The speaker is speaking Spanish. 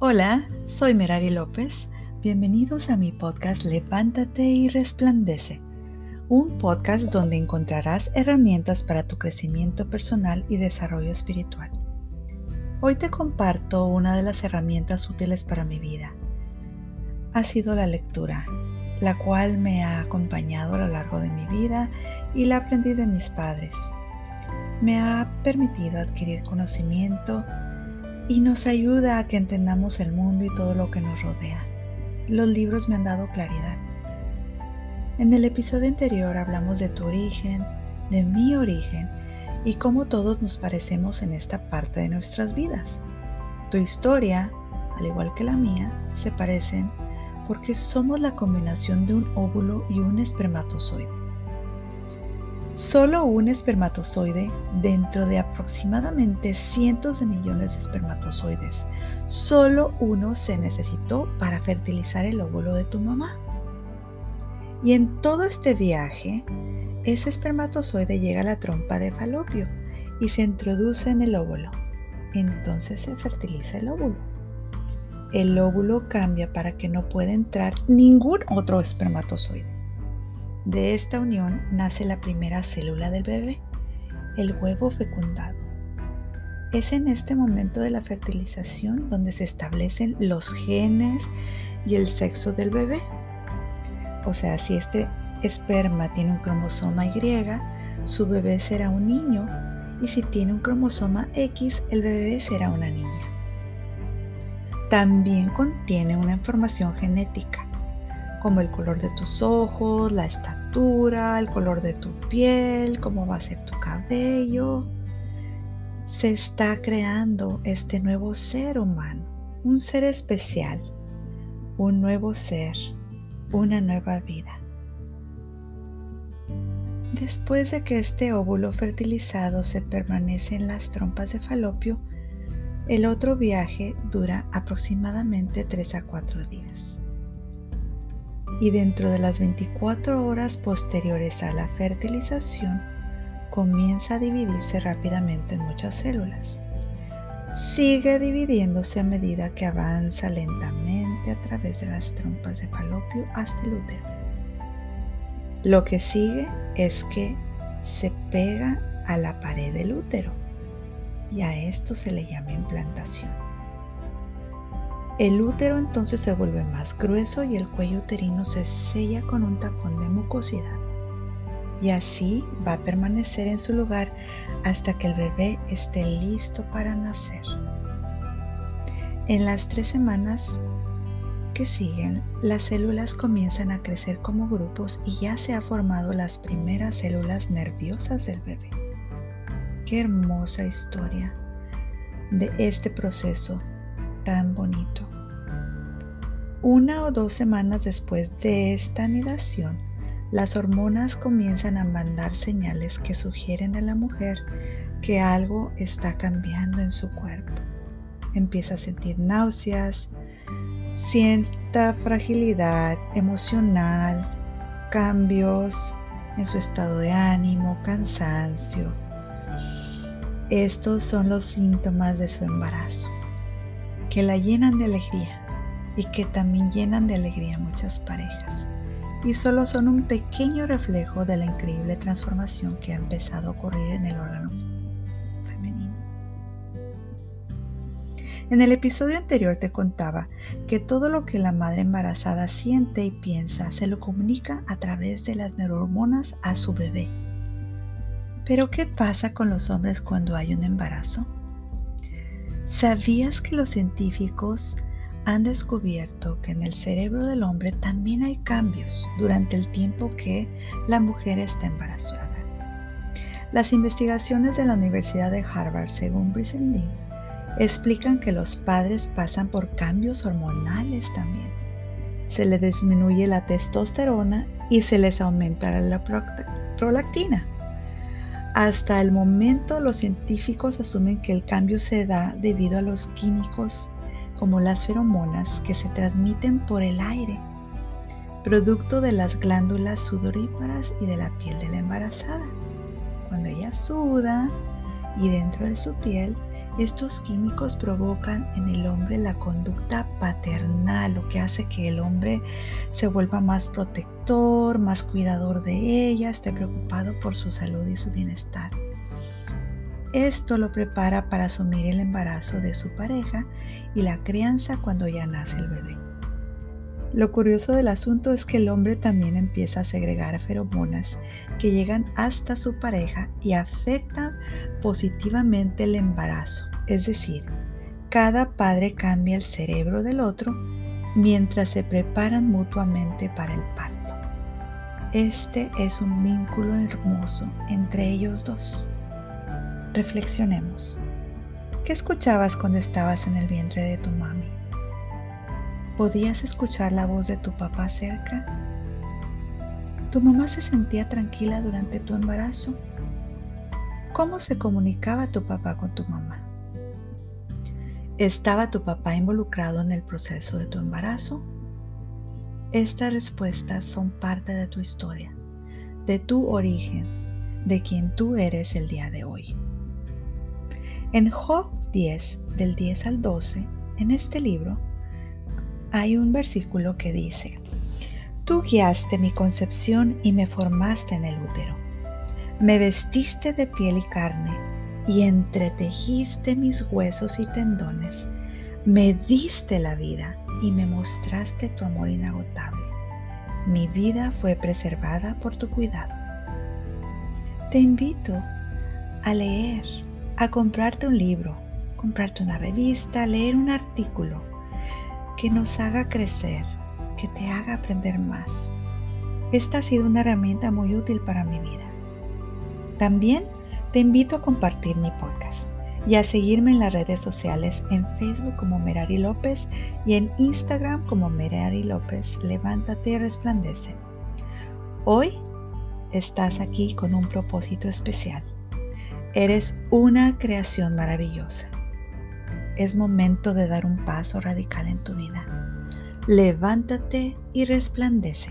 Hola, soy Merari López. Bienvenidos a mi podcast Levántate y Resplandece, un podcast donde encontrarás herramientas para tu crecimiento personal y desarrollo espiritual. Hoy te comparto una de las herramientas útiles para mi vida. Ha sido la lectura, la cual me ha acompañado a lo largo de mi vida y la aprendí de mis padres. Me ha permitido adquirir conocimiento y nos ayuda a que entendamos el mundo y todo lo que nos rodea. Los libros me han dado claridad. En el episodio anterior hablamos de tu origen, de mi origen y cómo todos nos parecemos en esta parte de nuestras vidas. Tu historia, al igual que la mía, se parecen porque somos la combinación de un óvulo y un espermatozoide. Solo un espermatozoide dentro de aproximadamente cientos de millones de espermatozoides. Solo uno se necesitó para fertilizar el óvulo de tu mamá. Y en todo este viaje, ese espermatozoide llega a la trompa de falopio y se introduce en el óvulo. Entonces se fertiliza el óvulo. El óvulo cambia para que no pueda entrar ningún otro espermatozoide. De esta unión nace la primera célula del bebé, el huevo fecundado. Es en este momento de la fertilización donde se establecen los genes y el sexo del bebé. O sea, si este esperma tiene un cromosoma Y, su bebé será un niño y si tiene un cromosoma X, el bebé será una niña. También contiene una información genética como el color de tus ojos, la estatura, el color de tu piel, cómo va a ser tu cabello. Se está creando este nuevo ser humano, un ser especial, un nuevo ser, una nueva vida. Después de que este óvulo fertilizado se permanece en las trompas de falopio, el otro viaje dura aproximadamente 3 a 4 días y dentro de las 24 horas posteriores a la fertilización comienza a dividirse rápidamente en muchas células. Sigue dividiéndose a medida que avanza lentamente a través de las trompas de falopio hasta el útero. Lo que sigue es que se pega a la pared del útero y a esto se le llama implantación. El útero entonces se vuelve más grueso y el cuello uterino se sella con un tapón de mucosidad. Y así va a permanecer en su lugar hasta que el bebé esté listo para nacer. En las tres semanas que siguen, las células comienzan a crecer como grupos y ya se han formado las primeras células nerviosas del bebé. Qué hermosa historia de este proceso tan bonito. Una o dos semanas después de esta anidación, las hormonas comienzan a mandar señales que sugieren a la mujer que algo está cambiando en su cuerpo. Empieza a sentir náuseas, sienta fragilidad emocional, cambios en su estado de ánimo, cansancio. Estos son los síntomas de su embarazo que la llenan de alegría y que también llenan de alegría muchas parejas. Y solo son un pequeño reflejo de la increíble transformación que ha empezado a ocurrir en el órgano femenino. En el episodio anterior te contaba que todo lo que la madre embarazada siente y piensa se lo comunica a través de las neurohormonas a su bebé. Pero ¿qué pasa con los hombres cuando hay un embarazo? ¿Sabías que los científicos han descubierto que en el cerebro del hombre también hay cambios durante el tiempo que la mujer está embarazada? Las investigaciones de la Universidad de Harvard, según Brissendin, explican que los padres pasan por cambios hormonales también. Se les disminuye la testosterona y se les aumenta la prolactina hasta el momento los científicos asumen que el cambio se da debido a los químicos como las feromonas que se transmiten por el aire, producto de las glándulas sudoríparas y de la piel de la embarazada. Cuando ella suda y dentro de su piel Estos químicos provocan en el hombre la conducta paternal, lo que hace que el hombre se vuelva más protector, más cuidador de ella, esté preocupado por su salud y su bienestar. Esto lo prepara para asumir el embarazo de su pareja y la crianza cuando ya nace el bebé. Lo curioso del asunto es que el hombre también empieza a segregar feromonas que llegan hasta su pareja y afectan positivamente el embarazo. Es decir, cada padre cambia el cerebro del otro mientras se preparan mutuamente para el parto. Este es un vínculo hermoso entre ellos dos. Reflexionemos. ¿Qué escuchabas cuando estabas en el vientre de tu mami? ¿Podías escuchar la voz de tu papá cerca? ¿Tu mamá se sentía tranquila durante tu embarazo? ¿Cómo se comunicaba tu papá con tu mamá? ¿Estaba tu papá involucrado en el proceso de tu embarazo? Estas respuestas son parte de tu historia, de tu origen, de quien tú eres el día de hoy. En Job 10, del 10 al 12, en este libro, hay un versículo que dice, Tú guiaste mi concepción y me formaste en el útero. Me vestiste de piel y carne y entretejiste mis huesos y tendones. Me diste la vida y me mostraste tu amor inagotable. Mi vida fue preservada por tu cuidado. Te invito a leer, a comprarte un libro, comprarte una revista, leer un artículo que nos haga crecer, que te haga aprender más. Esta ha sido una herramienta muy útil para mi vida. También te invito a compartir mi podcast y a seguirme en las redes sociales en Facebook como Merari López y en Instagram como Merari López. Levántate y resplandece. Hoy estás aquí con un propósito especial. Eres una creación maravillosa es momento de dar un paso radical en tu vida. Levántate y resplandece.